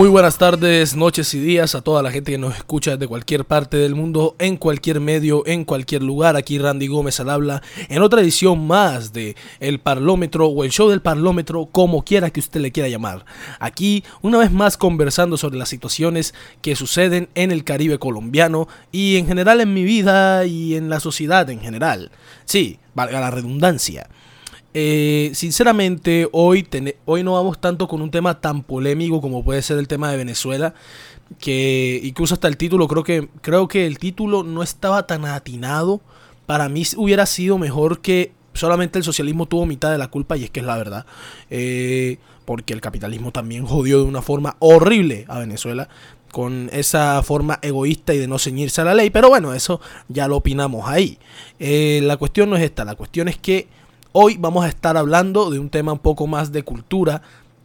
Muy buenas tardes, noches y días a toda la gente que nos escucha de cualquier parte del mundo, en cualquier medio, en cualquier lugar. Aquí Randy Gómez al habla en otra edición más de El Parlómetro o el Show del Parlómetro, como quiera que usted le quiera llamar. Aquí, una vez más, conversando sobre las situaciones que suceden en el Caribe colombiano y en general en mi vida y en la sociedad en general. Sí, valga la redundancia. Eh, sinceramente, hoy, hoy no vamos tanto con un tema tan polémico como puede ser el tema de Venezuela. Que incluso hasta el título, creo que, creo que el título no estaba tan atinado. Para mí hubiera sido mejor que solamente el socialismo tuvo mitad de la culpa, y es que es la verdad. Eh, porque el capitalismo también jodió de una forma horrible a Venezuela con esa forma egoísta y de no ceñirse a la ley. Pero bueno, eso ya lo opinamos ahí. Eh, la cuestión no es esta, la cuestión es que Hoy vamos a estar hablando de un tema un poco más de cultura,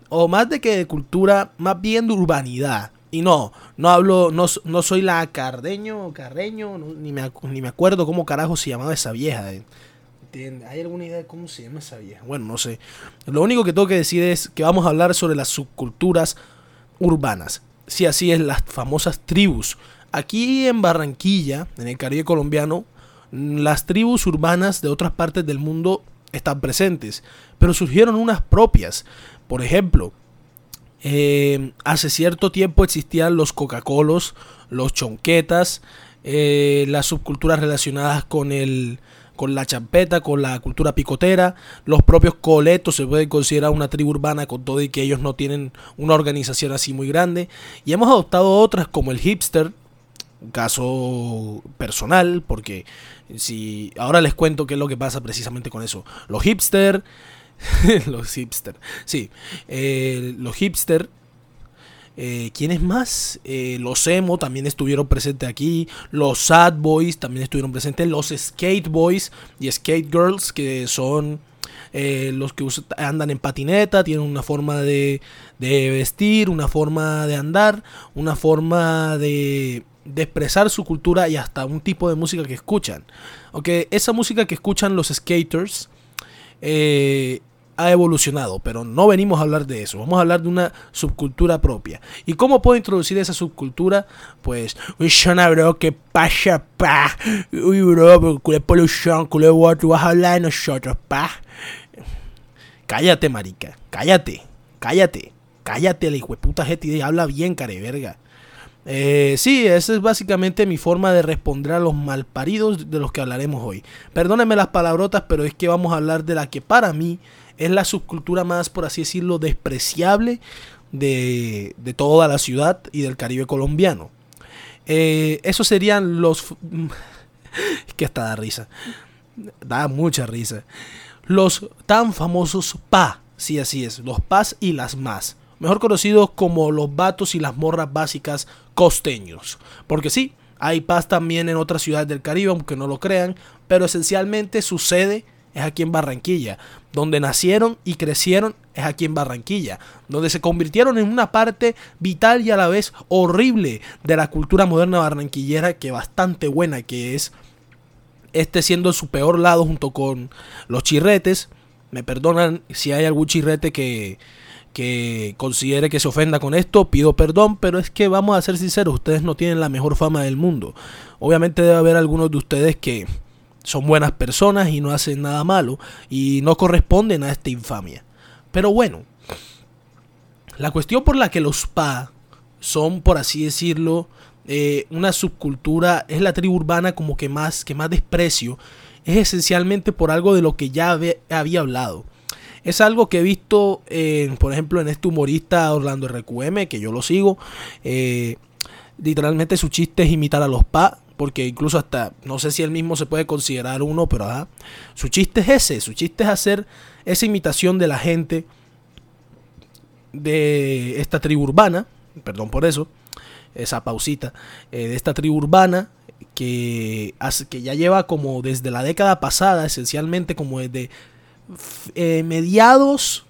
o más de que de cultura, más bien de urbanidad. Y no, no hablo, no, no soy la Cardeño, Carreño, ni, me, ni me acuerdo cómo carajo se llamaba esa vieja. Eh. ¿Hay alguna idea de cómo se llama esa vieja? Bueno, no sé. Lo único que tengo que decir es que vamos a hablar sobre las subculturas urbanas. Si así es, las famosas tribus. Aquí en Barranquilla, en el Caribe colombiano, las tribus urbanas de otras partes del mundo están presentes, pero surgieron unas propias. Por ejemplo, eh, hace cierto tiempo existían los Coca-Colos, los chonquetas, eh, las subculturas relacionadas con el con la champeta, con la cultura picotera, los propios coletos se pueden considerar una tribu urbana con todo y que ellos no tienen una organización así muy grande, y hemos adoptado otras como el hipster, caso personal, porque si ahora les cuento qué es lo que pasa precisamente con eso. Los hipster, los hipster, sí, eh, los hipster. Eh, ¿Quiénes más? Eh, los emo también estuvieron presentes aquí. Los sad boys también estuvieron presentes. Los skate boys y skate girls que son los que andan en patineta, tienen una forma de, de, vestir, una forma de andar, una forma de, de expresar su cultura y hasta un tipo de música que escuchan. Aunque esa música que escuchan los skaters eh, ha evolucionado, pero no venimos a hablar de eso. Vamos a hablar de una subcultura propia. ¿Y cómo puedo introducir esa subcultura? Pues, bro, ¿qué pasa, pa? Uy, bro, culé polución, culé water, vas a hablar de nosotros, pa. Cállate, marica, cállate, cállate, cállate, la hijo de puta gente, habla bien, care verga. Eh, sí, esa es básicamente mi forma de responder a los malparidos de los que hablaremos hoy. Perdónenme las palabrotas, pero es que vamos a hablar de la que para mí es la subcultura más, por así decirlo, despreciable de, toda la ciudad y del Caribe colombiano. Eh, esos serían los... es que hasta da risa. Da mucha risa. Los tan famosos PA. Sí, así es. Los PAs y las más mejor conocidos como los vatos y las morras básicas costeños. Porque sí, hay paz también en otras ciudades del Caribe, aunque no lo crean, pero esencialmente su sede es aquí en Barranquilla. Donde nacieron y crecieron es aquí en Barranquilla. Donde se convirtieron en una parte vital y a la vez horrible de la cultura moderna barranquillera, que bastante buena que es. Este siendo su peor lado junto con los chirretes. Me perdonan si hay algún chirrete que, que considere que se ofenda con esto, pido perdón, pero es que vamos a ser sinceros, ustedes no tienen la mejor fama del mundo. Obviamente debe haber algunos de ustedes que son buenas personas y no hacen nada malo y no corresponden a esta infamia. Pero bueno, la cuestión por la que los PA son, por así decirlo, eh, una subcultura, es la tribu urbana como que más, que más desprecio, es esencialmente por algo de lo que ya había hablado es algo que he visto, por ejemplo, en este humorista Orlando RQM, que yo lo sigo. Eh, literalmente su chiste es imitar a los pa, porque incluso hasta, no sé si él mismo se puede considerar uno, pero ajá, su chiste es ese, su chiste es hacer esa imitación de la gente de esta tribu urbana, perdón por eso, esa pausita, eh, de esta tribu urbana que, que ya lleva como desde la década pasada, esencialmente como desde eh, mediados,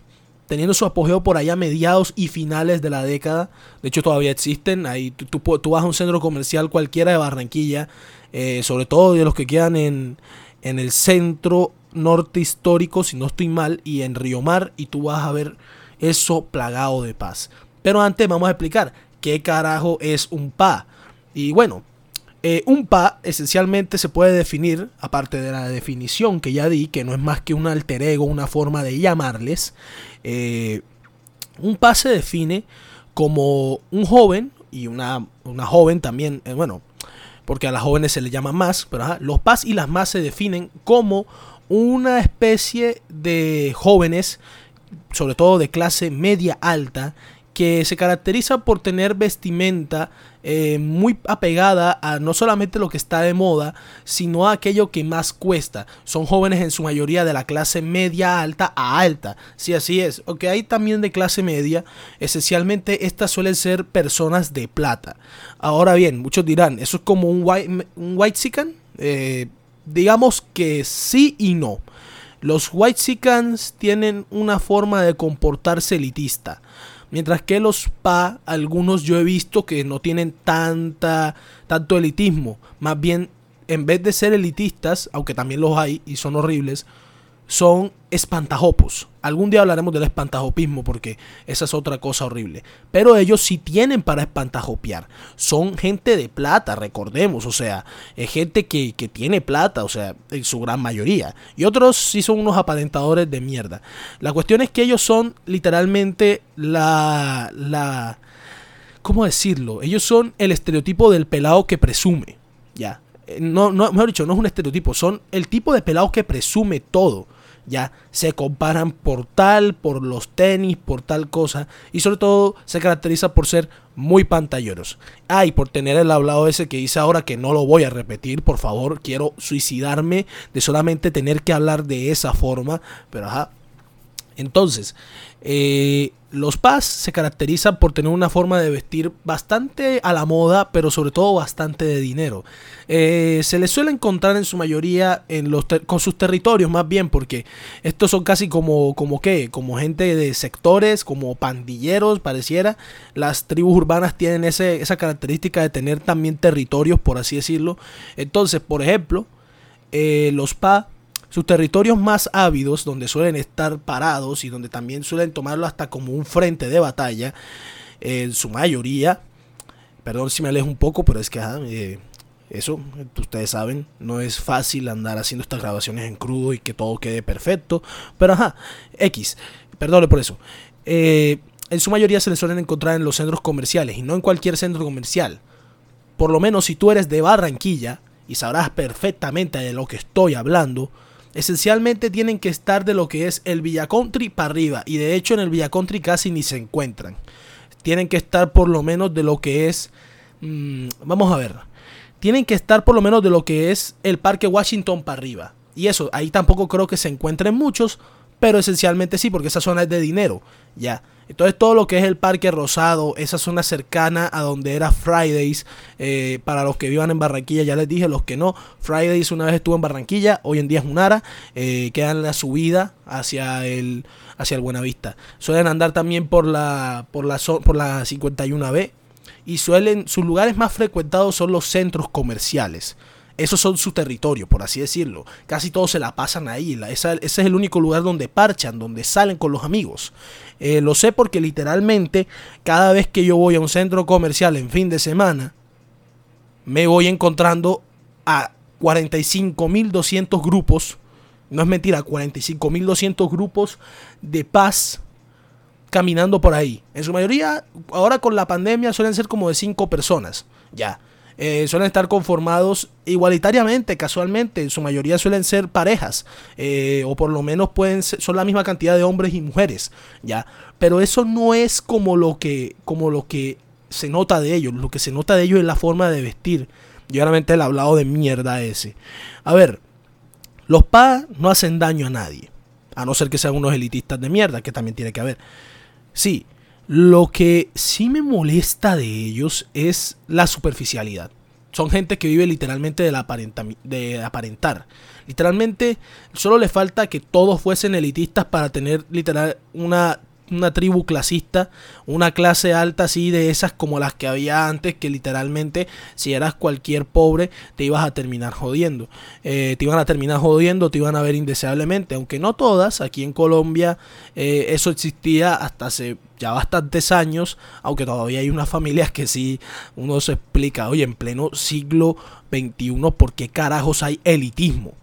teniendo su apogeo por allá, mediados y finales de la década. De hecho, todavía existen. Ahí tú, vas a un centro comercial cualquiera de Barranquilla, eh, sobre todo de los que quedan en, en el centro norte histórico, si no estoy mal, y en Río Mar, y tú vas a ver eso plagado de paz. Pero antes vamos a explicar qué carajo es un PA. Y bueno, eh, un PA esencialmente se puede definir, aparte de la definición que ya di, que no es más que un alter ego, una forma de llamarles, eh, un PA se define como un joven y una, una joven también, eh, bueno, porque a las jóvenes se le llama más, pero los PAS y las más se definen como una especie de jóvenes, sobre todo de clase media alta, que se caracteriza por tener vestimenta eh, muy apegada a no solamente lo que está de moda, sino a aquello que más cuesta. Son jóvenes en su mayoría de la clase media alta a alta. Sí, así es. Aunque hay también de clase media, esencialmente estas suelen ser personas de plata. Ahora bien, muchos dirán, ¿eso es como un white, un white eh, digamos que sí y no. Los white tienen una forma de comportarse elitista. Mientras que los PA, algunos yo he visto que no tienen tanta, tanto elitismo. Más bien, en vez de ser elitistas, aunque también los hay y son horribles, son espantajopos. Algún día hablaremos del espantajopismo porque esa es otra cosa horrible. Pero ellos sí tienen para espantajopiar. Son gente de plata, recordemos. O sea, es gente que, que tiene plata, o sea, en su gran mayoría. Y otros sí son unos aparentadores de mierda. La cuestión es que ellos son literalmente la... la ¿Cómo decirlo? Ellos son el estereotipo del pelado que presume. Ya. Eh, no, no, mejor dicho, no es un estereotipo, son el tipo de pelado que presume todo ya se comparan por tal, por los tenis, por tal cosa y sobre todo se caracteriza por ser muy pantalleros. Ah, y por tener el hablado ese que hice ahora que no lo voy a repetir, por favor, quiero suicidarme de solamente tener que hablar de esa forma, pero ajá. Entonces, eh, los PAS se caracterizan por tener una forma de vestir bastante a la moda, pero sobre todo bastante de dinero. Eh, se les suele encontrar en su mayoría en los con sus territorios más bien, porque estos son casi como, como qué, como gente de sectores, como pandilleros, pareciera. Las tribus urbanas tienen ese, esa característica de tener también territorios, por así decirlo. Entonces, por ejemplo, eh, los PA sus territorios más ávidos, donde suelen estar parados y donde también suelen tomarlo hasta como un frente de batalla, en su mayoría, perdón si me alejo un poco, pero es que eh, eso, ustedes saben, no es fácil andar haciendo estas grabaciones en crudo y que todo quede perfecto, pero ajá, X, perdone por eso. Eh, en su mayoría se les suelen encontrar en los centros comerciales y no en cualquier centro comercial. Por lo menos si tú eres de Barranquilla y sabrás perfectamente de lo que estoy hablando, esencialmente tienen que estar de lo que es el Villa Country para arriba. Y de hecho en el Villa Country casi ni se encuentran. Tienen que estar por lo menos de lo que es... Mm, vamos a ver. Tienen que estar por lo menos de lo que es el Parque Washington para arriba. Y eso, ahí tampoco creo que se encuentren muchos. Pero esencialmente sí, porque esa zona es de dinero. Ya. Entonces todo lo que es el Parque Rosado, esa zona cercana a donde era Fridays, eh, para los que vivan en Barranquilla, ya les dije, los que no, Fridays una vez estuvo en Barranquilla, hoy en día es Unara, eh, queda en la subida hacia el, hacia el Buenavista. Suelen andar también por la, por la, por la 51B y suelen, sus lugares más frecuentados son los centros comerciales. Esos son su territorio, por así decirlo. Casi todos se la pasan ahí. ese es el único lugar donde parchan, donde salen con los amigos. Eh, lo sé porque literalmente cada vez que yo voy a un centro comercial en fin de semana, me voy encontrando a 45.200 grupos. No es mentira, 45.200 grupos de paz caminando por ahí. En su mayoría, ahora con la pandemia suelen ser como de 5 personas. Ya. Eh, suelen estar conformados igualitariamente, casualmente, en su mayoría suelen ser parejas, eh, o por lo menos pueden son la misma cantidad de hombres y mujeres, ya. Pero eso no es como lo que, como lo que se nota de ellos, lo que se nota de ellos es la forma de vestir. Y obviamente el hablado de mierda ese. A ver, los pa no hacen daño a nadie, a no ser que sean unos elitistas de mierda, que también tiene que haber. Sí, lo que sí me molesta de ellos es la superficialidad. Son gente que vive literalmente de, la aparentar. Literalmente solo le falta que todos fuesen elitistas para tener literal una una tribu clasista, una clase alta así de esas como las que había antes, que literalmente si eras cualquier pobre te ibas a terminar jodiendo. Eh, te iban a terminar jodiendo, te iban a ver indeseablemente, aunque no todas, aquí en Colombia eh, eso existía hasta hace ya bastantes años, aunque todavía hay unas familias que sí uno se explica, oye, en pleno siglo XXI, ¿por qué carajos hay elitismo?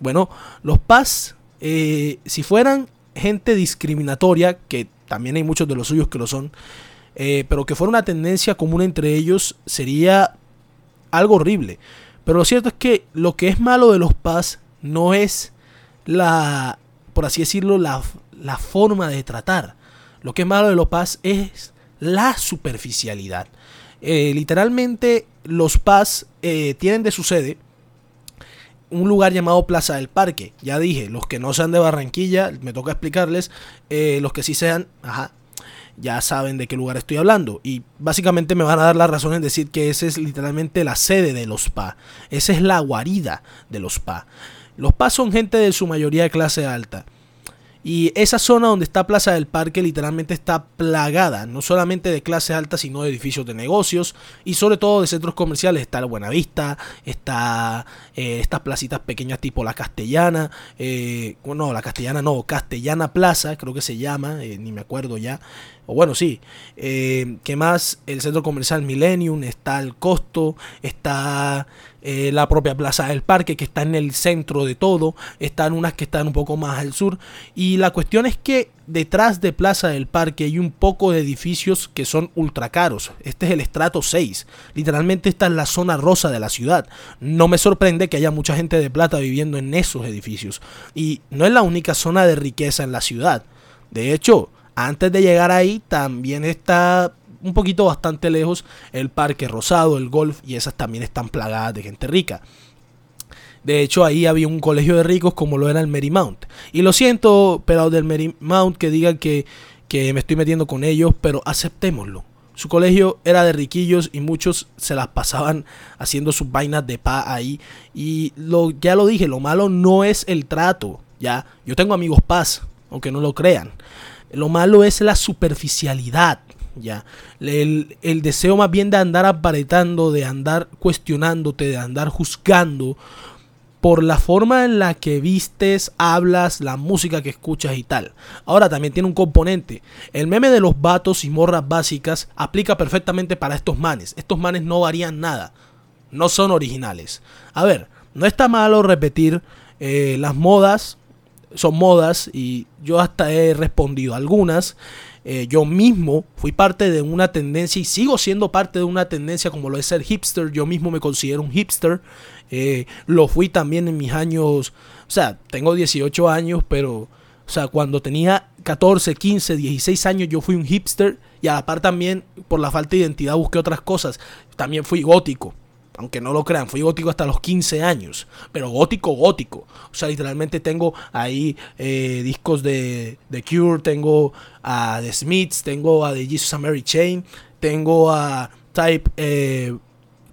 Bueno, los PAS, eh, si fueran gente discriminatoria, que también hay muchos de los suyos que lo son, eh, pero que fuera una tendencia común entre ellos, sería algo horrible. Pero lo cierto es que lo que es malo de los PAS no es la, por así decirlo, la, la forma de tratar. Lo que es malo de los PAS es la superficialidad. Eh, literalmente los PAS tienen de su sede un lugar llamado Plaza del Parque. Ya dije, los que no sean de Barranquilla, me toca explicarles. Eh, los que sí sean, ajá, ya saben de qué lugar estoy hablando. Y básicamente me van a dar la razón en decir que esa es literalmente la sede de los PA. Esa es la guarida de los PA. Los PA son gente de su mayoría de clase alta. Y esa zona donde está Plaza del Parque literalmente está plagada, no solamente de clase alta, sino de edificios de negocios y sobre todo de centros comerciales. Está el Buenavista, está eh, estas placitas pequeñas tipo la Castellana, eh, no, la Castellana no, Castellana Plaza, creo que se llama, eh, ni me acuerdo ya. O bueno, sí. Eh, ¿Qué más? El centro comercial Millennium, está el Costo, está eh, la propia Plaza del Parque, que está en el centro de todo. Están unas que están un poco más al sur. Y la cuestión es que detrás de Plaza del Parque hay un poco de edificios que son ultra caros. Este es el estrato 6. Literalmente esta es la zona rosa de la ciudad. No me sorprende que haya mucha gente de plata viviendo en esos edificios. Y no es la única zona de riqueza en la ciudad. De hecho, antes de llegar ahí también está un poquito bastante lejos el Parque Rosado, el Golf y esas también están plagadas de gente rica. De hecho, ahí había un colegio de ricos como lo era el Marymount. Y lo siento, pero del Marymount que digan que, que me estoy metiendo con ellos, pero aceptémoslo. Su colegio era de riquillos y muchos se las pasaban haciendo sus vainas de pa ahí. Y lo, ya lo dije, lo malo no es el trato. Ya, yo tengo amigos paz, aunque no lo crean. Lo malo es la superficialidad, ya. El, el, deseo más bien de andar aparentando, de andar cuestionándote, de andar juzgando por la forma en la que vistes, hablas, la música que escuchas y tal. Ahora también tiene un componente. El meme de los vatos y morras básicas aplica perfectamente para estos manes. Estos manes no varían nada. No son originales. A ver, no está malo repetir eh, las modas son modas y yo hasta he respondido algunas. Eh, yo mismo fui parte de una tendencia y sigo siendo parte de una tendencia como lo es ser hipster. Yo mismo me considero un hipster. Eh, lo fui también en mis años, o sea, tengo 18 años, pero, o sea, cuando tenía 14, 15, 16 años yo fui un hipster y a la par también por la falta de identidad busqué otras cosas. También fui gótico aunque no lo crean, fui gótico hasta los 15 años, pero gótico, gótico. O sea, literalmente tengo ahí eh, discos de The Cure, tengo a The Smiths, tengo a The Jesus and Mary Chain, tengo a Type, eh,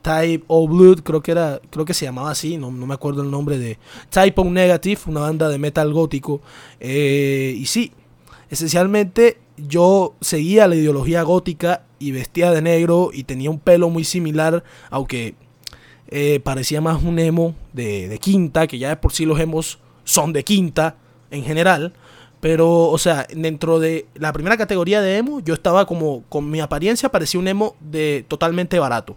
Type O Blood, creo que era, creo que se llamaba así, no, me acuerdo el nombre de Type O Negative, una banda de metal gótico. Eh, y sí, esencialmente yo seguía la ideología gótica y vestía de negro y tenía un pelo muy similar, aunque eh, parecía más un emo de, quinta, que ya de por sí los emos son de quinta en general. Pero, o sea, dentro de la primera categoría de emo, yo estaba como, con mi apariencia, parecía un emo de totalmente barato.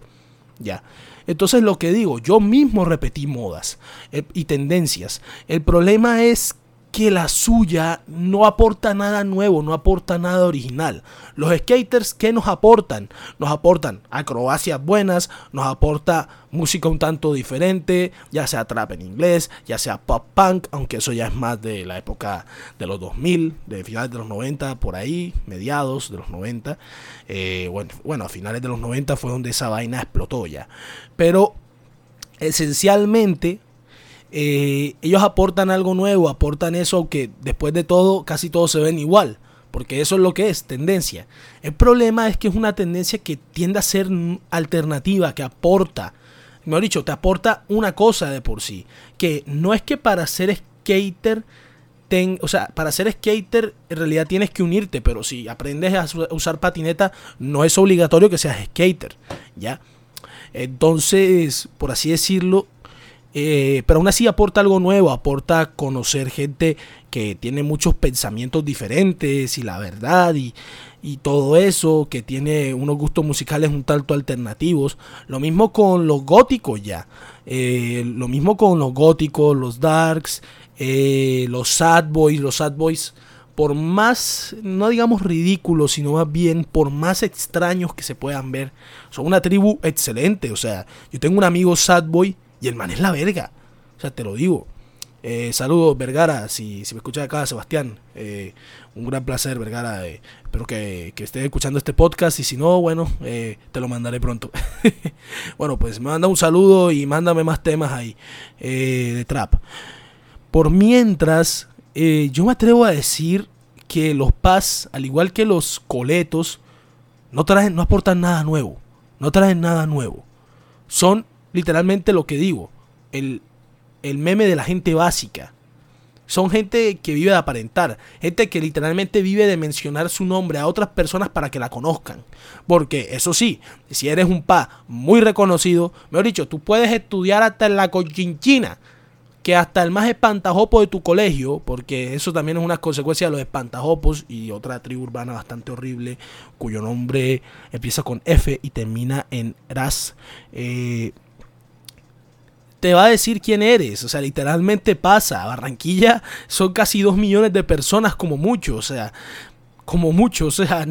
Ya. Entonces lo que digo, yo mismo repetí modas eh, y tendencias. El problema es que la suya no aporta nada nuevo, no aporta nada original. Los skaters, ¿qué nos aportan? Nos aportan acrobacias buenas, nos aporta música un tanto diferente, ya sea trap en inglés, ya sea pop punk, aunque eso ya es más de la época de los 2000, de finales de los 90, por ahí, mediados de los 90. Eh, bueno, bueno, a finales de los 90 fue donde esa vaina explotó ya. Pero esencialmente eh, ellos aportan algo nuevo, aportan eso que después de todo casi todos se ven igual, porque eso es lo que es, tendencia. El problema es que es una tendencia que tiende a ser alternativa, que aporta, mejor dicho, te aporta una cosa de por sí, que no es que para ser skater ten, o sea, para ser skater en realidad tienes que unirte, pero si aprendes a usar patineta no es obligatorio que seas skater, ¿ya? Entonces, por así decirlo, eh, pero aún así aporta algo nuevo, aporta conocer gente que tiene muchos pensamientos diferentes y la verdad y, todo eso, que tiene unos gustos musicales un tanto alternativos. Lo mismo con los góticos ya. Eh, lo mismo con los góticos, los darks, eh, los sad boys, los sad boys. Por más, no digamos ridículos, sino más bien por más extraños que se puedan ver, son una tribu excelente. O sea, yo tengo un amigo sad boy y el man es la verga. O sea, te lo digo. Eh, saludos, Vergara, si, si me escuchas acá, Sebastián. Eh, un gran placer, Vergara. Eh, espero que, que, estés escuchando este podcast y si no, bueno, te lo mandaré pronto. bueno, pues manda un saludo y mándame más temas ahí de trap. Por mientras, yo me atrevo a decir que los PAS, al igual que los coletos, no traen, no aportan nada nuevo. No traen nada nuevo. Son literalmente lo que digo. El, el meme de la gente básica. Son gente que vive de aparentar, gente que literalmente vive de mencionar su nombre a otras personas para que la conozcan. Porque eso sí, si eres un pa muy reconocido, mejor dicho, tú puedes estudiar hasta en la cochinchina, que hasta el más espantajopo de tu colegio, porque eso también es una consecuencia de los espantajopos y otra tribu urbana bastante horrible, cuyo nombre empieza con F y termina en Ras. Eh, te va a decir quién eres. O sea, literalmente pasa. Barranquilla son casi dos millones de personas como mucho. O sea, como mucho. O sea,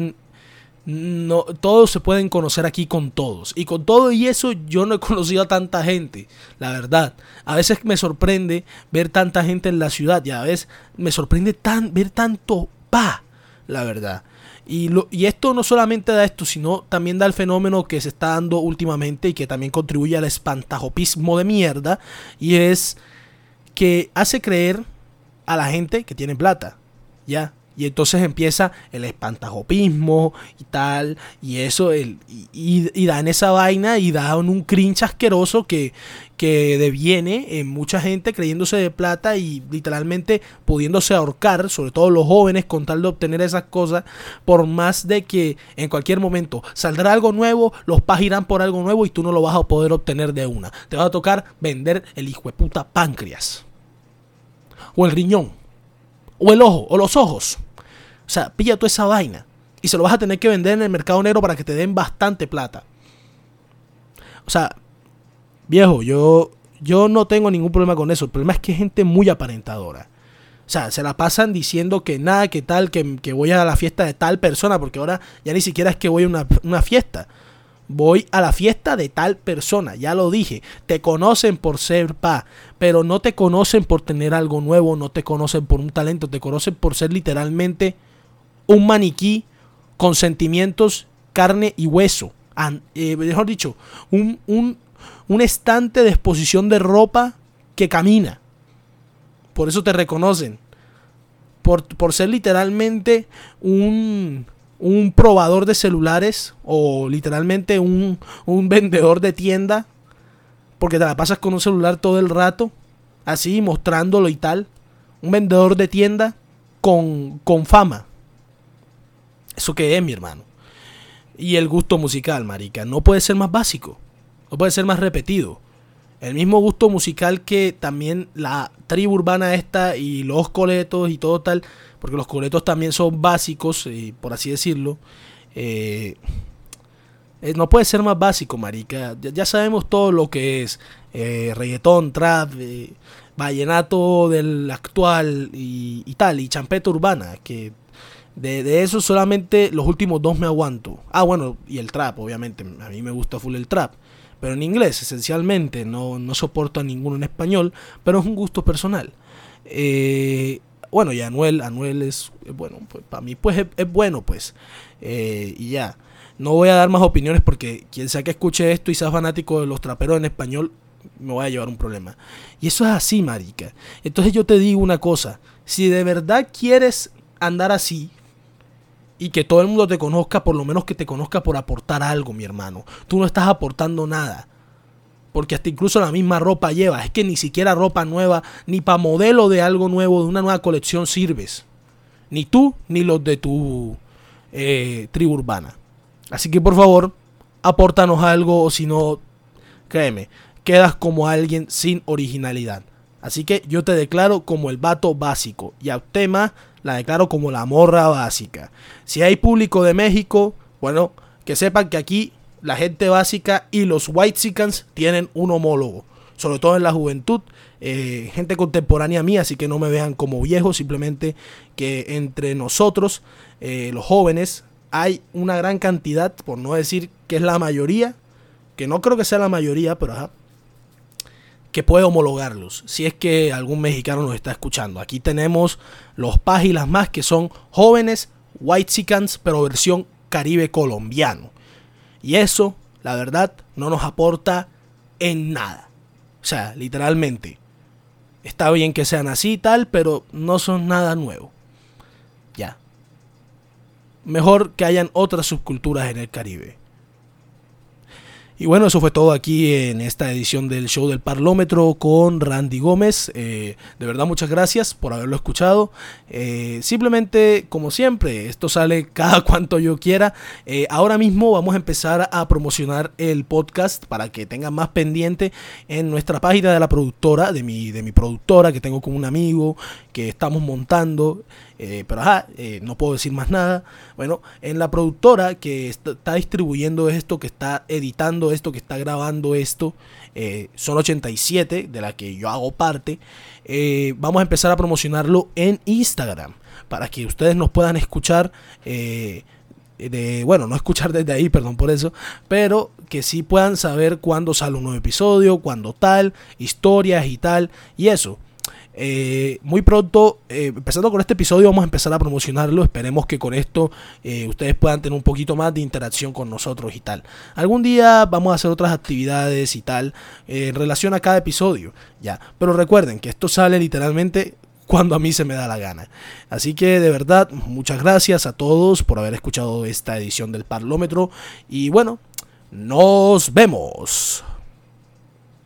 no, todos se pueden conocer aquí con todos. Y con todo y eso yo no he conocido a tanta gente. La verdad. A veces me sorprende ver tanta gente en la ciudad. Y a veces me sorprende tan, ver tanto pa. La verdad. Y, y, esto no solamente da esto, sino también da el fenómeno que se está dando últimamente y que también contribuye al espantajopismo de mierda. Y es que hace creer a la gente que tiene plata. Ya. Y entonces empieza el espantajopismo y tal. Y eso, el, y, dan esa vaina y dan un cringe asqueroso que, que deviene en mucha gente creyéndose de plata y literalmente pudiéndose ahorcar, sobre todo los jóvenes, con tal de obtener esas cosas. Por más de que en cualquier momento saldrá algo nuevo, los pas irán por algo nuevo y tú no lo vas a poder obtener de una. Te va a tocar vender el hijo de puta páncreas. O el riñón. O el ojo. O los ojos. O sea, pilla toda esa vaina. Y se lo vas a tener que vender en el mercado negro para que te den bastante plata. O sea, viejo, yo, yo no tengo ningún problema con eso. El problema es que es gente muy aparentadora. O sea, se la pasan diciendo que nada, que tal, que, que, voy a la fiesta de tal persona, porque ahora ya ni siquiera es que voy a una, una fiesta. Voy a la fiesta de tal persona, ya lo dije. Te conocen por ser pa, pero no te conocen por tener algo nuevo, no te conocen por un talento, te conocen por ser literalmente un maniquí con sentimientos, carne y hueso. Eh, mejor dicho, un, un, estante de exposición de ropa que camina. Por eso te reconocen. Por, por ser literalmente un, un, probador de celulares o literalmente un, un vendedor de tienda. Porque te la pasas con un celular todo el rato. Así, mostrándolo y tal. Un vendedor de tienda con, con fama. ¿Eso qué es, mi hermano? Y el gusto musical, marica, no puede ser más básico, no puede ser más repetido. El mismo gusto musical que también la tribu urbana esta y los coletos y todo tal, porque los coletos también son básicos, eh, por así decirlo. Eh, eh, no puede ser más básico, marica. Ya, sabemos todo lo que es reggaetón, trap, vallenato del actual y, y, tal, y champeta urbana, que de, eso solamente los últimos dos me aguanto. Ah, bueno, y el trap, obviamente. A mí me gusta full el trap. Pero en inglés, esencialmente. No, no soporto a ninguno en español. Pero es un gusto personal. Eh, bueno, y Anuel, Anuel es, bueno, pues, para mí pues es, bueno, pues. Eh, y ya. No voy a dar más opiniones porque quien sea que escuche esto y sea fanático de los traperos en español, me voy a llevar un problema. Y eso es así, marica. Entonces yo te digo una cosa. Si de verdad quieres andar así, y que todo el mundo te conozca, por lo menos que te conozca por aportar algo, mi hermano. Tú no estás aportando nada. porque hasta incluso la misma ropa lleva. Es que ni siquiera ropa nueva, ni para modelo de algo nuevo, de una nueva colección sirves. Ni tú, ni los de tu eh, tribu urbana. Así que por favor, apórtanos algo o si no, créeme, quedas como alguien sin originalidad. Así que yo te declaro como el vato básico y a tema la declaro como la morra básica. Si hay público de México, bueno, que sepan que aquí la gente básica y los white tienen un homólogo, sobre todo en la juventud, eh, gente contemporánea mía, así que no me vean como viejo, simplemente que entre nosotros, eh, los jóvenes, hay una gran cantidad, por no decir que es la mayoría, que no creo que sea la mayoría, pero ajá, que puede homologarlos, si es que algún mexicano nos está escuchando. Aquí tenemos los páginas más que son jóvenes white pero versión caribe colombiano. Y eso, la verdad, no nos aporta en nada. O sea, literalmente. Está bien que sean así y tal, pero no son nada nuevo. Ya. Mejor que hayan otras subculturas en el Caribe. Y bueno, eso fue todo aquí en esta edición del show del Parlómetro con Randy Gómez. Eh, de verdad, muchas gracias por haberlo escuchado. Eh, simplemente, como siempre, esto sale cada cuanto yo quiera. Eh, ahora mismo vamos a empezar a promocionar el podcast para que tengan más pendiente en nuestra página de la productora, de mi, de mi productora que tengo con un amigo que estamos montando. Eh, pero ajá, eh, no puedo decir más nada. Bueno, en la productora que está, distribuyendo esto, que está editando esto, que está grabando esto, eh, son 87, de la que yo hago parte. vamos a empezar a promocionarlo en Instagram, para que ustedes nos puedan escuchar. De, bueno, no escuchar desde ahí, perdón por eso, pero que sí puedan saber cuándo sale un nuevo episodio, cuándo tal, historias y tal, y eso. Eh, muy pronto, eh, empezando con este episodio, vamos a empezar a promocionarlo. Esperemos que con esto eh, ustedes puedan tener un poquito más de interacción con nosotros y tal. Algún día vamos a hacer otras actividades y tal en relación a cada episodio. Ya, pero recuerden que esto sale literalmente cuando a mí se me da la gana. Así que de verdad, muchas gracias a todos por haber escuchado esta edición del Parlómetro. Y bueno, nos vemos.